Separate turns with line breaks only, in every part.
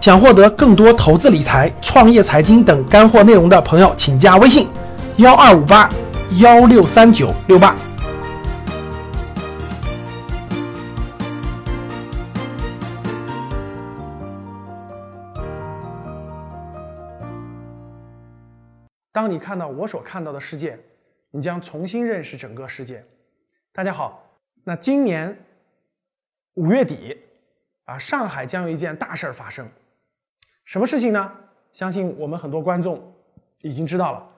想获得更多投资理财、创业财经等干货内容的朋友，请加微信：幺二五八幺六三九六八。当你看到我所看到的世界，你将重新认识整个世界。大家好，那今年五月底啊，上海将有一件大事儿发生。什么事情呢？相信我们很多观众已经知道了，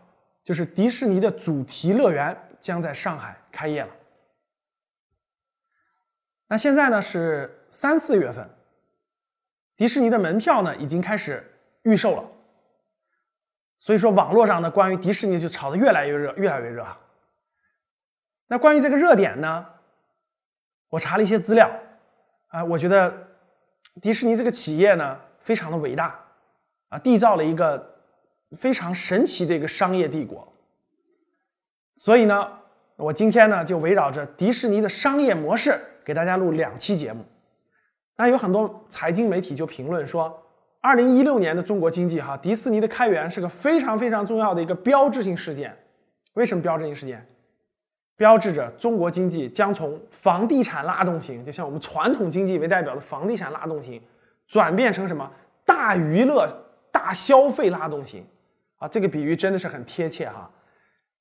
就是迪士尼的主题乐园将在上海开业了。那现在呢是三四月份，迪士尼的门票呢已经开始预售了。所以说，网络上呢关于迪士尼就炒得越来越热，越来越热。那关于这个热点呢，我查了一些资料，啊，我觉得迪士尼这个企业呢。非常的伟大，啊，缔造了一个非常神奇的一个商业帝国。所以呢，我今天呢就围绕着迪士尼的商业模式给大家录两期节目。那有很多财经媒体就评论说，二零一六年的中国经济哈，迪士尼的开源是个非常非常重要的一个标志性事件。为什么标志性事件？标志着中国经济将从房地产拉动型，就像我们传统经济为代表的房地产拉动型。转变成什么大娱乐、大消费拉动型啊？这个比喻真的是很贴切哈，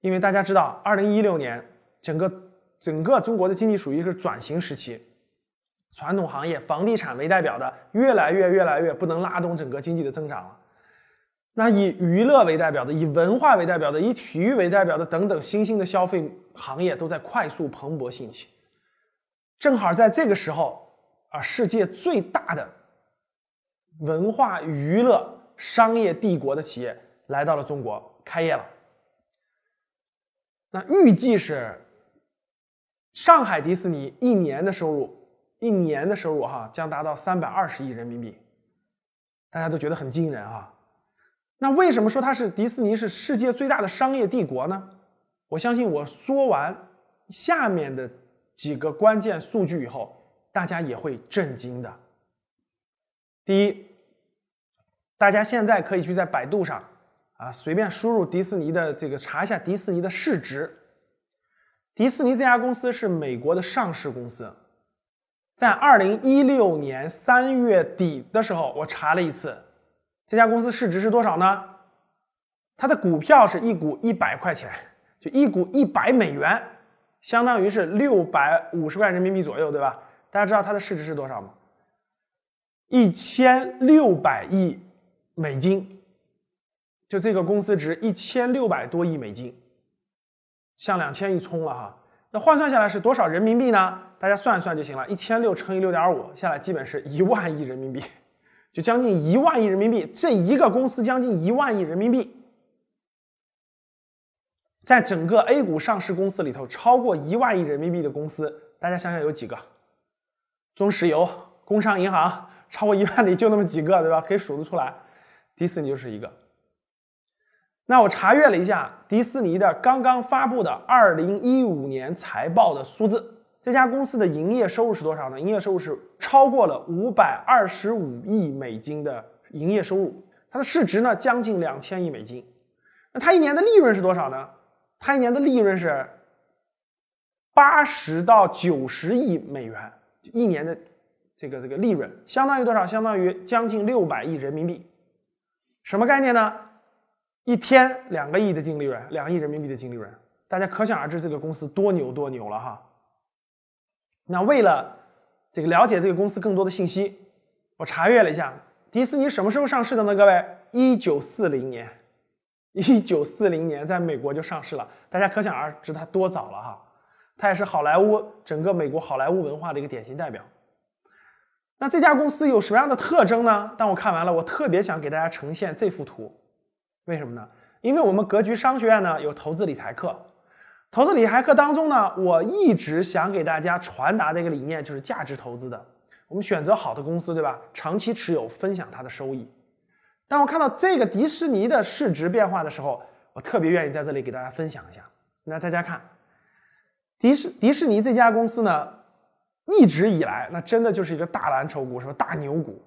因为大家知道，二零一六年整个整个中国的经济属于一个转型时期，传统行业房地产为代表的越来越越来越不能拉动整个经济的增长了。那以娱乐为代表的、以文化为代表的、以体育为代表的等等新兴的消费行业都在快速蓬勃兴起。正好在这个时候啊，世界最大的。文化娱乐商业帝国的企业来到了中国开业了。那预计是上海迪士尼一年的收入，一年的收入哈将达到三百二十亿人民币，大家都觉得很惊人啊。那为什么说它是迪士尼是世界最大的商业帝国呢？我相信我说完下面的几个关键数据以后，大家也会震惊的。第一。大家现在可以去在百度上啊随便输入迪士尼的这个查一下迪士尼的市值。迪士尼这家公司是美国的上市公司，在二零一六年三月底的时候，我查了一次，这家公司市值是多少呢？它的股票是一股一百块钱，就一股一百美元，相当于是六百五十块人民币左右，对吧？大家知道它的市值是多少吗？一千六百亿。美金，就这个公司值一千六百多亿美金，向两千亿冲了哈。那换算下来是多少人民币呢？大家算一算就行了。一千六乘以六点五，下来基本是一万亿人民币，就将近一万亿人民币。这一个公司将近一万亿人民币，在整个 A 股上市公司里头，超过一万亿人民币的公司，大家想想有几个？中石油、工商银行，超过一万的就那么几个，对吧？可以数得出来。迪士尼就是一个。那我查阅了一下迪士尼的刚刚发布的二零一五年财报的数字，这家公司的营业收入是多少呢？营业收入是超过了五百二十五亿美金的营业收入，它的市值呢将近两千亿美金。那它一年的利润是多少呢？它一年的利润是八十到九十亿美元，一年的这个这个利润相当于多少？相当于将近六百亿人民币。什么概念呢？一天两个亿的净利润，两亿人民币的净利润，大家可想而知这个公司多牛多牛了哈。那为了这个了解这个公司更多的信息，我查阅了一下，迪士尼什么时候上市的呢？各位，一九四零年，一九四零年在美国就上市了，大家可想而知它多早了哈。它也是好莱坞整个美国好莱坞文化的一个典型代表。那这家公司有什么样的特征呢？当我看完了，我特别想给大家呈现这幅图，为什么呢？因为我们格局商学院呢有投资理财课，投资理财课当中呢，我一直想给大家传达的一个理念就是价值投资的。我们选择好的公司，对吧？长期持有，分享它的收益。当我看到这个迪士尼的市值变化的时候，我特别愿意在这里给大家分享一下。那大家看，迪士迪士尼这家公司呢？一直以来，那真的就是一个大蓝筹股，是吧？大牛股。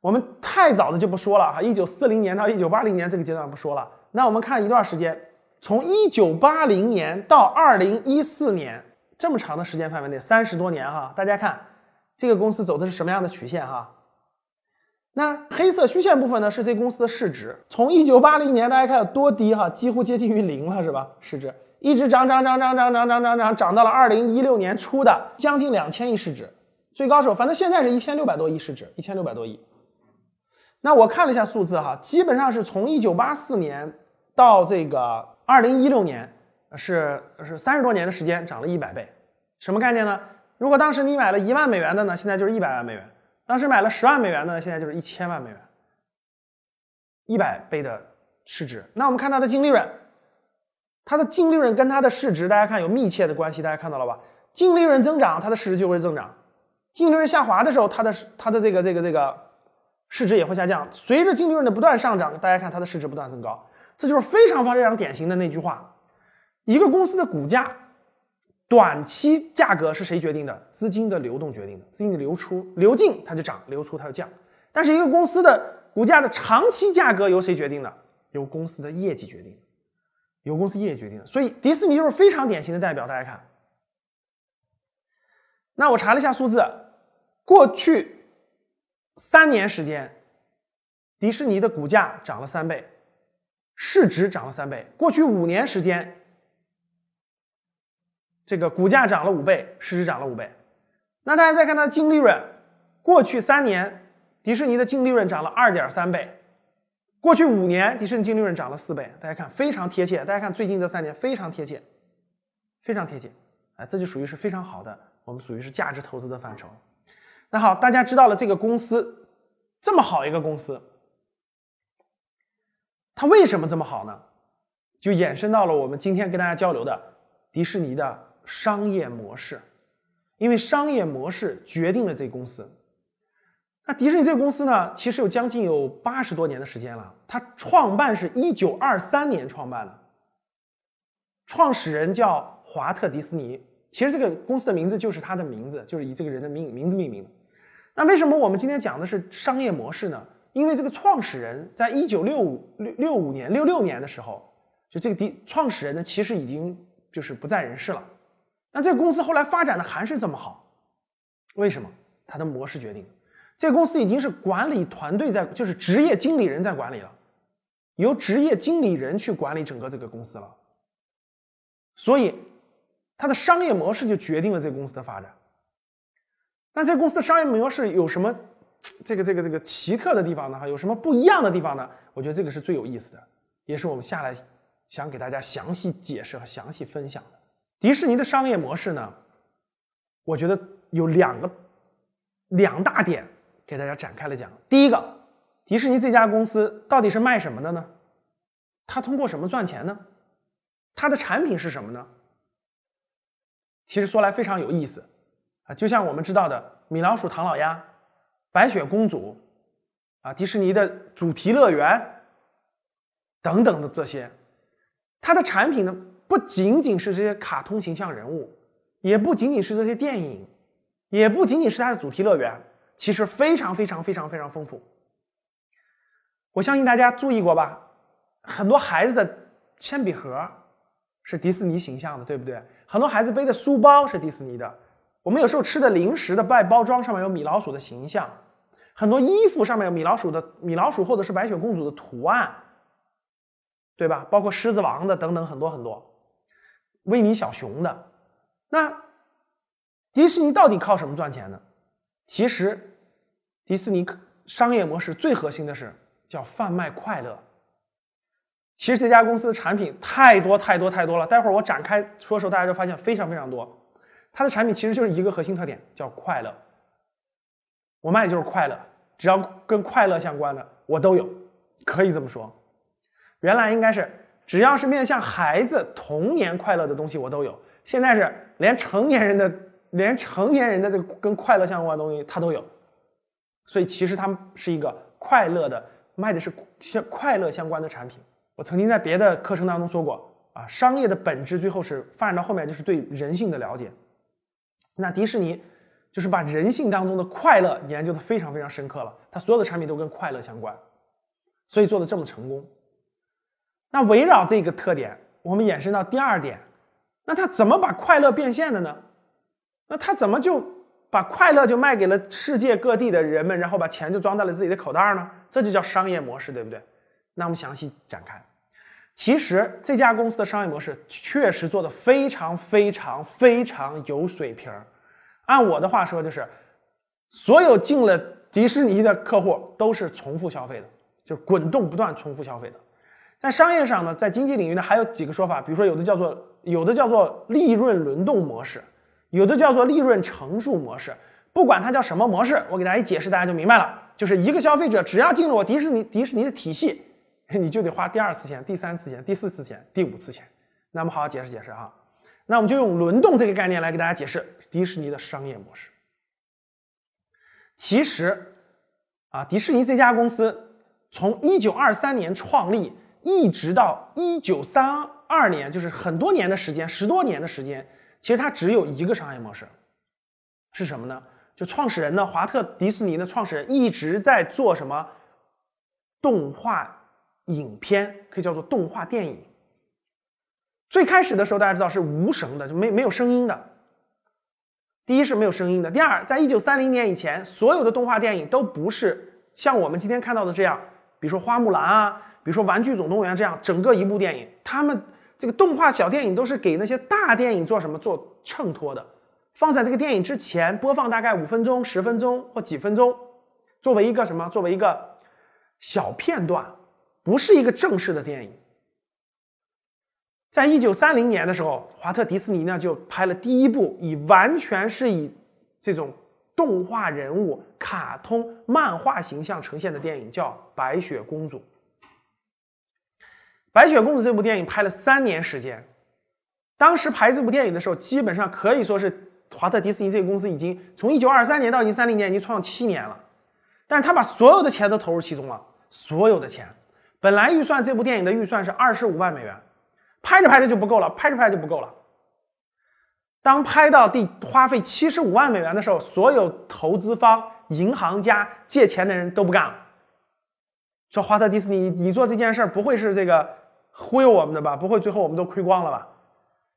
我们太早的就不说了哈，一九四零年到一九八零年这个阶段不说了。那我们看一段时间，从一九八零年到二零一四年这么长的时间范围内，三十多年哈，大家看这个公司走的是什么样的曲线哈？那黑色虚线部分呢，是这公司的市值，从一九八零年大家看有多低哈，几乎接近于零了是吧？市值一直涨涨涨涨涨涨涨涨涨，涨到了二零一六年初的将近两千亿市值，最高时候反正现在是一千六百多亿市值，一千六百多亿。那我看了一下数字哈，基本上是从一九八四年到这个二零一六年，是是三十多年的时间涨了一百倍，什么概念呢？如果当时你买了一万美元的呢，现在就是一百万美元；当时买了十万美元的呢，现在就是一千万美元，一百倍的市值。那我们看它的净利润，它的净利润跟它的市值，大家看有密切的关系，大家看到了吧？净利润增长，它的市值就会增长；净利润下滑的时候，它的它的这个这个这个。市值也会下降，随着净利润的不断上涨，大家看它的市值不断增高，这就是非常非常典型的那句话：一个公司的股价短期价格是谁决定的？资金的流动决定的，资金的流出流进它就涨，流出它就降。但是一个公司的股价的长期价格由谁决定的？由公司的业绩决定，由公司业绩决定的。所以迪士尼就是非常典型的代表。大家看，那我查了一下数字，过去。三年时间，迪士尼的股价涨了三倍，市值涨了三倍。过去五年时间，这个股价涨了五倍，市值涨了五倍。那大家再看它的净利润，过去三年，迪士尼的净利润涨了二点三倍，过去五年，迪士尼净利润涨了四倍。大家看非常贴切，大家看最近这三年非常贴切，非常贴切，哎，这就属于是非常好的，我们属于是价值投资的范畴。那好，大家知道了这个公司这么好一个公司，它为什么这么好呢？就衍生到了我们今天跟大家交流的迪士尼的商业模式，因为商业模式决定了这公司。那迪士尼这个公司呢，其实有将近有八十多年的时间了，它创办是一九二三年创办的，创始人叫华特迪斯尼，其实这个公司的名字就是他的名字，就是以这个人的名名字命名的。那为什么我们今天讲的是商业模式呢？因为这个创始人在一九六五六六五年六六年的时候，就这个迪创始人呢，其实已经就是不在人世了。那这个公司后来发展的还是这么好，为什么？它的模式决定。这个公司已经是管理团队在，就是职业经理人在管理了，由职业经理人去管理整个这个公司了。所以，它的商业模式就决定了这个公司的发展。那这个公司的商业模式有什么这个这个这个奇特的地方呢？哈，有什么不一样的地方呢？我觉得这个是最有意思的，也是我们下来想给大家详细解释和详细分享的。迪士尼的商业模式呢，我觉得有两个两大点给大家展开了讲。第一个，迪士尼这家公司到底是卖什么的呢？它通过什么赚钱呢？它的产品是什么呢？其实说来非常有意思啊。就像我们知道的米老鼠、唐老鸭、白雪公主，啊，迪士尼的主题乐园等等的这些，它的产品呢，不仅仅是这些卡通形象人物，也不仅仅是这些电影，也不仅仅是它的主题乐园，其实非常非常非常非常丰富。我相信大家注意过吧？很多孩子的铅笔盒是迪士尼形象的，对不对？很多孩子背的书包是迪士尼的。我们有时候吃的零食的外包装上面有米老鼠的形象，很多衣服上面有米老鼠的米老鼠或者是白雪公主的图案，对吧？包括狮子王的等等很多很多，维尼小熊的。那迪士尼到底靠什么赚钱呢？其实迪士尼商业模式最核心的是叫贩卖快乐。其实这家公司的产品太多太多太多了，待会儿我展开说的时候，大家就发现非常非常多。它的产品其实就是一个核心特点，叫快乐。我卖的就是快乐，只要跟快乐相关的我都有，可以这么说。原来应该是只要是面向孩子童年快乐的东西我都有，现在是连成年人的连成年人的这个跟快乐相关的东西它都有。所以其实他们是一个快乐的，卖的是相快乐相关的产品。我曾经在别的课程当中说过啊，商业的本质最后是发展到后面就是对人性的了解。那迪士尼就是把人性当中的快乐研究的非常非常深刻了。它所有的产品都跟快乐相关，所以做的这么成功。那围绕这个特点，我们延伸到第二点，那他怎么把快乐变现的呢？那他怎么就把快乐就卖给了世界各地的人们，然后把钱就装在了自己的口袋呢？这就叫商业模式，对不对？那我们详细展开。其实这家公司的商业模式确实做的非常非常非常有水平。按我的话说，就是所有进了迪士尼的客户都是重复消费的，就是滚动不断重复消费的。在商业上呢，在经济领域呢，还有几个说法，比如说有的叫做有的叫做利润轮动模式，有的叫做利润乘数模式。不管它叫什么模式，我给大家一解释，大家就明白了。就是一个消费者只要进了我迪士尼迪士尼的体系。你就得花第二次钱、第三次钱、第四次钱、第五次钱。那么好好解释解释哈。那我们就用轮动这个概念来给大家解释迪士尼的商业模式。其实啊，迪士尼这家公司从一九二三年创立，一直到一九三二年，就是很多年的时间，十多年的时间，其实它只有一个商业模式，是什么呢？就创始人呢，华特迪士尼的创始人一直在做什么动画。影片可以叫做动画电影。最开始的时候，大家知道是无声的，就没没有声音的。第一是没有声音的，第二，在一九三零年以前，所有的动画电影都不是像我们今天看到的这样，比如说花木兰啊，比如说玩具总动员这样，整个一部电影，他们这个动画小电影都是给那些大电影做什么做衬托的，放在这个电影之前播放大概五分钟、十分钟或几分钟，作为一个什么？作为一个小片段。不是一个正式的电影。在一九三零年的时候，华特迪士尼呢就拍了第一部以完全是以这种动画人物、卡通漫画形象呈现的电影，叫《白雪公主》。《白雪公主》这部电影拍了三年时间。当时拍这部电影的时候，基本上可以说是华特迪士尼这个公司已经从一九二三年到一九三零年已经创了七年了。但是他把所有的钱都投入其中了，所有的钱。本来预算这部电影的预算是二十五万美元，拍着拍着就不够了，拍着拍着就不够了。当拍到第花费七十五万美元的时候，所有投资方、银行家、借钱的人都不干了，说华特迪士尼，你做这件事儿不会是这个忽悠我们的吧？不会最后我们都亏光了吧？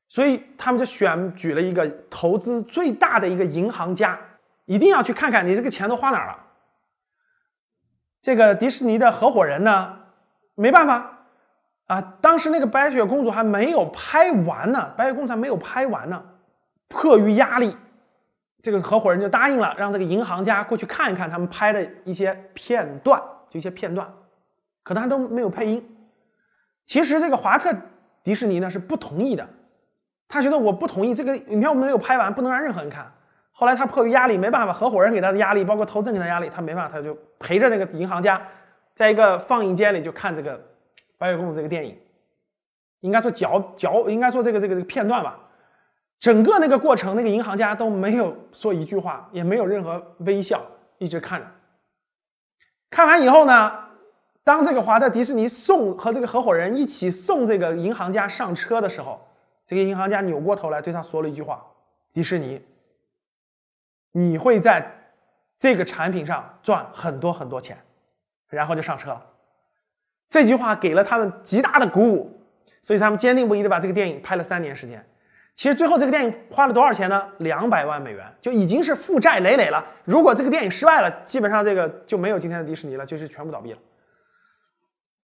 所以他们就选举了一个投资最大的一个银行家，一定要去看看你这个钱都花哪儿了。这个迪士尼的合伙人呢？没办法啊，当时那个白雪公主还没有拍完呢，白雪公主还没有拍完呢。迫于压力，这个合伙人就答应了，让这个银行家过去看一看他们拍的一些片段，就一些片段，可能还都没有配音。其实这个华特迪士尼呢是不同意的，他觉得我不同意这个影片我们没有拍完，不能让任何人看。后来他迫于压力，没办法，合伙人给他的压力，包括投资人给他压力，他没办法，他就陪着那个银行家。在一个放映间里就看这个《白雪公主》这个电影，应该说脚脚应该说这个这个这个片段吧。整个那个过程，那个银行家都没有说一句话，也没有任何微笑，一直看着。看完以后呢，当这个华特迪士尼送和这个合伙人一起送这个银行家上车的时候，这个银行家扭过头来对他说了一句话：“迪士尼，你会在这个产品上赚很多很多钱。”然后就上车了，这句话给了他们极大的鼓舞，所以他们坚定不移的把这个电影拍了三年时间。其实最后这个电影花了多少钱呢？两百万美元，就已经是负债累累了。如果这个电影失败了，基本上这个就没有今天的迪士尼了，就是全部倒闭了。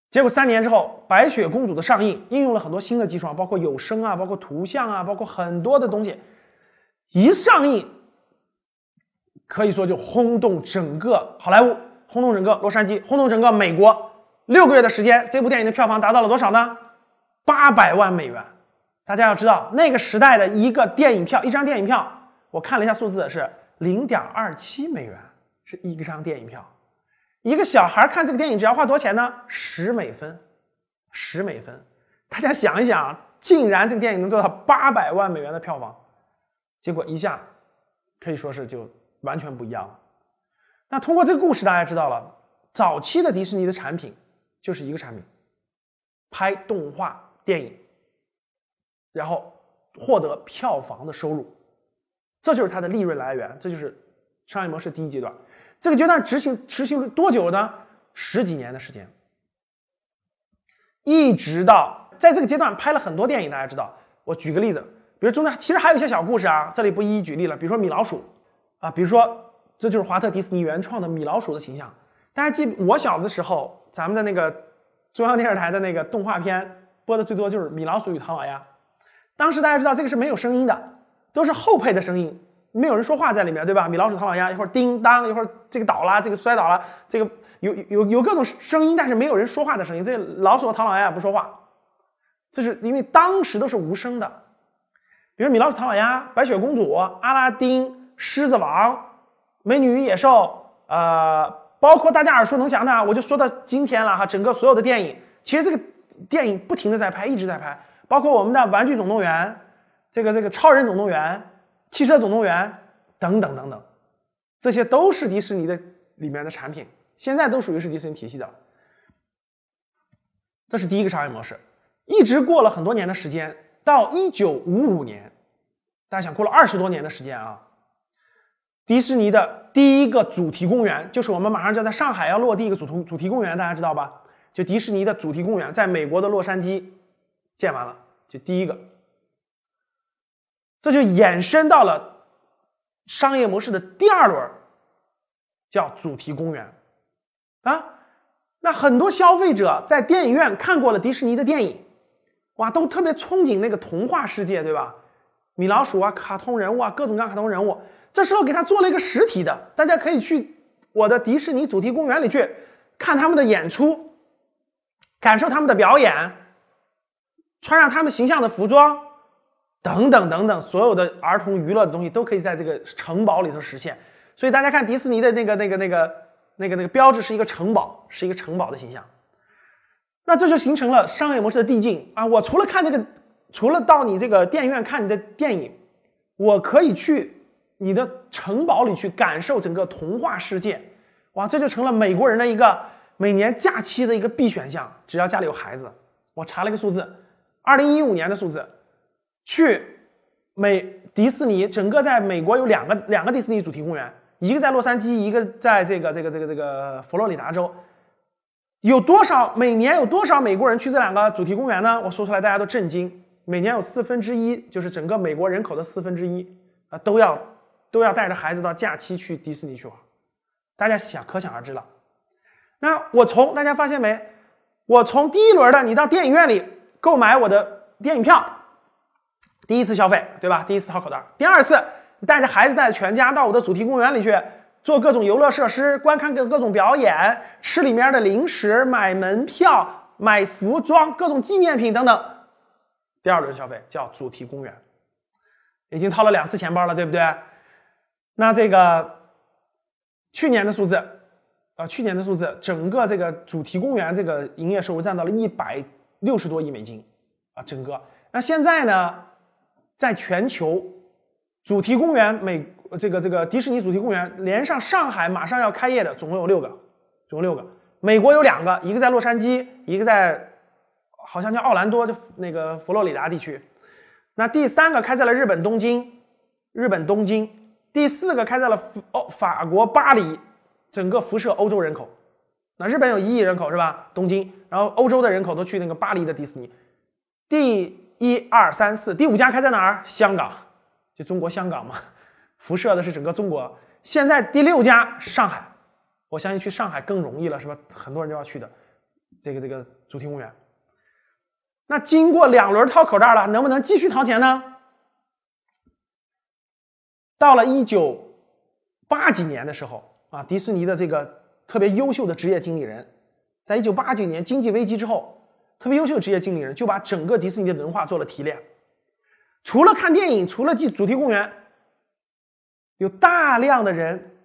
结果三年之后，《白雪公主》的上映应用了很多新的技术啊，包括有声啊，包括图像啊，包括很多的东西，一上映，可以说就轰动整个好莱坞。轰动整个洛杉矶，轰动整个美国。六个月的时间，这部电影的票房达到了多少呢？八百万美元。大家要知道，那个时代的一个电影票，一张电影票，我看了一下数字是零点二七美元，是一张电影票。一个小孩看这个电影只要花多少钱呢？十美分，十美分。大家想一想，竟然这个电影能做到八百万美元的票房，结果一下可以说是就完全不一样了。那通过这个故事，大家知道了，早期的迪士尼的产品就是一个产品，拍动画电影，然后获得票房的收入，这就是它的利润来源，这就是商业模式第一阶段。这个阶段执行持续了多久呢？十几年的时间，一直到在这个阶段拍了很多电影。大家知道，我举个例子，比如中间其实还有一些小故事啊，这里不一一举例了。比如说米老鼠啊，比如说这就是华特迪士尼原创的米老鼠的形象。大家记，我小的时候，咱们的那个中央电视台的那个动画片播的最多就是米老鼠与唐老鸭。当时大家知道这个是没有声音的，都是后配的声音。没有人说话在里面，对吧？米老鼠、唐老鸭，一会儿叮当，一会儿这个倒了，这个摔倒了，这个有有有各种声音，但是没有人说话的声音。这老鼠和唐老鸭也不说话，这是因为当时都是无声的。比如米老鼠、唐老鸭、白雪公主、阿拉丁、狮子王、美女与野兽，呃，包括大家耳熟能详的，我就说到今天了哈。整个所有的电影，其实这个电影不停的在拍，一直在拍，包括我们的《玩具总动员》，这个这个《超人总动员》。汽车总动员等等等等，这些都是迪士尼的里面的产品，现在都属于是迪士尼体系的。这是第一个商业模式，一直过了很多年的时间，到一九五五年，大家想过了二十多年的时间啊，迪士尼的第一个主题公园，就是我们马上就要在上海要落地一个主题主题公园，大家知道吧？就迪士尼的主题公园，在美国的洛杉矶建完了，就第一个。这就衍生到了商业模式的第二轮，叫主题公园啊。那很多消费者在电影院看过了迪士尼的电影，哇，都特别憧憬那个童话世界，对吧？米老鼠啊，卡通人物啊，各种各样卡通人物。这时候给他做了一个实体的，大家可以去我的迪士尼主题公园里去看他们的演出，感受他们的表演，穿上他们形象的服装。等等等等，所有的儿童娱乐的东西都可以在这个城堡里头实现。所以大家看迪士尼的那个、那个、那个、那个、那个标志是一个城堡，是一个城堡的形象。那这就形成了商业模式的递进啊！我除了看这个，除了到你这个电影院看你的电影，我可以去你的城堡里去感受整个童话世界。哇，这就成了美国人的一个每年假期的一个必选项。只要家里有孩子，我查了一个数字，二零一五年的数字。去美迪士尼，整个在美国有两个两个迪士尼主题公园，一个在洛杉矶，一个在这个这个这个这个佛罗里达州。有多少每年有多少美国人去这两个主题公园呢？我说出来大家都震惊。每年有四分之一，就是整个美国人口的四分之一啊，都要都要带着孩子到假期去迪士尼去玩。大家想可想而知了。那我从大家发现没？我从第一轮的你到电影院里购买我的电影票。第一次消费，对吧？第一次掏口袋。第二次，带着孩子、带着全家到我的主题公园里去做各种游乐设施，观看各各种表演，吃里面的零食，买门票，买服装，各种纪念品等等。第二轮消费叫主题公园，已经掏了两次钱包了，对不对？那这个去年的数字，啊，去年的数字，整个这个主题公园这个营业收入占到了一百六十多亿美金啊，整个。那现在呢？在全球，主题公园美这个这个迪士尼主题公园连上上海马上要开业的总共有六个，总共六个。美国有两个，一个在洛杉矶，一个在好像叫奥兰多，就那个佛罗里达地区。那第三个开在了日本东京，日本东京。第四个开在了欧法国巴黎，整个辐射欧洲人口。那日本有一亿人口是吧？东京，然后欧洲的人口都去那个巴黎的迪士尼。第一二三四，第五家开在哪儿？香港，就中国香港嘛，辐射的是整个中国。现在第六家上海，我相信去上海更容易了，是吧？很多人都要去的，这个这个主题公园。那经过两轮掏口袋了，能不能继续掏钱呢？到了一九八几年的时候啊，迪士尼的这个特别优秀的职业经理人，在一九八九年经济危机之后。特别优秀的职业经理人就把整个迪士尼的文化做了提炼，除了看电影，除了进主题公园，有大量的人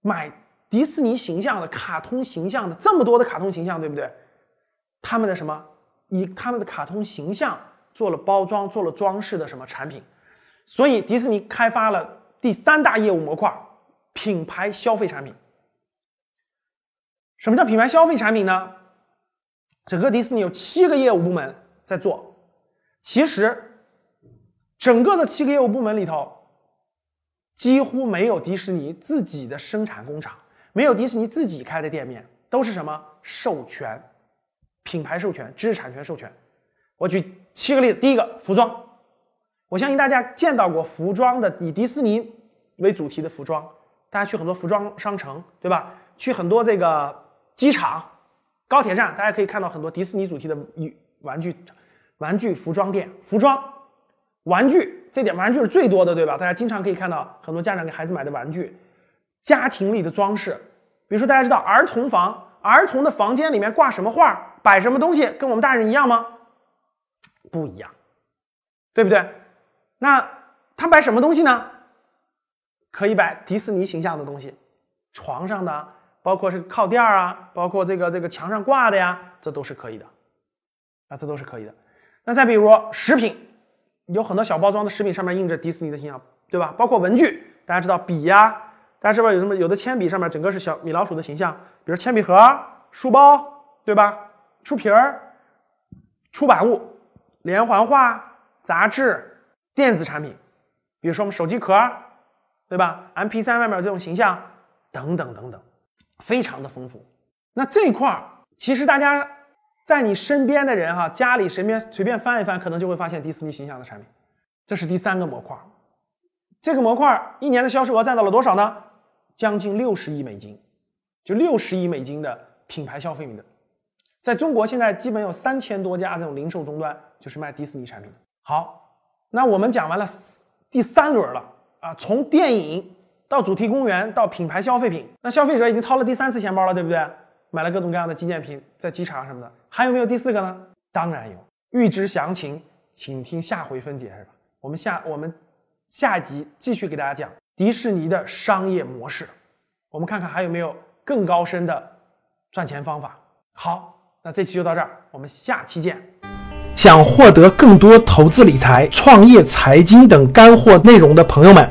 买迪士尼形象的卡通形象的这么多的卡通形象，对不对？他们的什么以他们的卡通形象做了包装，做了装饰的什么产品？所以迪士尼开发了第三大业务模块——品牌消费产品。什么叫品牌消费产品呢？整个迪士尼有七个业务部门在做，其实整个的七个业务部门里头，几乎没有迪士尼自己的生产工厂，没有迪士尼自己开的店面，都是什么授权、品牌授权、知识产权授权。我举七个例子，第一个服装，我相信大家见到过服装的以迪士尼为主题的服装，大家去很多服装商城，对吧？去很多这个机场、高铁站，大家可以看到很多迪士尼主题的玩具、玩具服装店，服装、玩具，这点玩具是最多的，对吧？大家经常可以看到很多家长给孩子买的玩具，家庭里的装饰，比如说大家知道儿童房，儿童的房间里面挂什么画，摆什么东西，跟我们大人一样吗？不一样，对不对？那他摆什么东西呢？可以摆迪士尼形象的东西，床上的，包括是靠垫啊，包括这个这个墙上挂的呀，这都是可以的，啊，这都是可以的。那再比如食品，有很多小包装的食品上面印着迪士尼的形象，对吧？包括文具，大家知道笔呀，大家知道有什么？有的铅笔上面整个是小米老鼠的形象，比如铅笔盒、书包，对吧？书皮儿、出版物。连环画、杂志、电子产品，比如说我们手机壳，对吧？MP3 外面这种形象，等等等等，非常的丰富。那这块儿，其实大家在你身边的人哈，家里身边随便翻一翻，可能就会发现迪士尼形象的产品。这是第三个模块，这个模块一年的销售额占到了多少呢？将近六十亿美金，就六十亿美金的品牌消费品的。在中国现在基本有三千多家这种零售终端，就是卖迪士尼产品的。好，那我们讲完了第三轮了啊，从电影到主题公园到品牌消费品，那消费者已经掏了第三次钱包了，对不对？买了各种各样的纪念品，在机场什么的，还有没有第四个呢？当然有。预知详情，请听下回分解，是吧？我们下我们下一集继续给大家讲迪士尼的商业模式，我们看看还有没有更高深的赚钱方法。好。那这期就到这儿，我们下期见。想获得更多投资理财、创业、财经等干货内容的朋友们，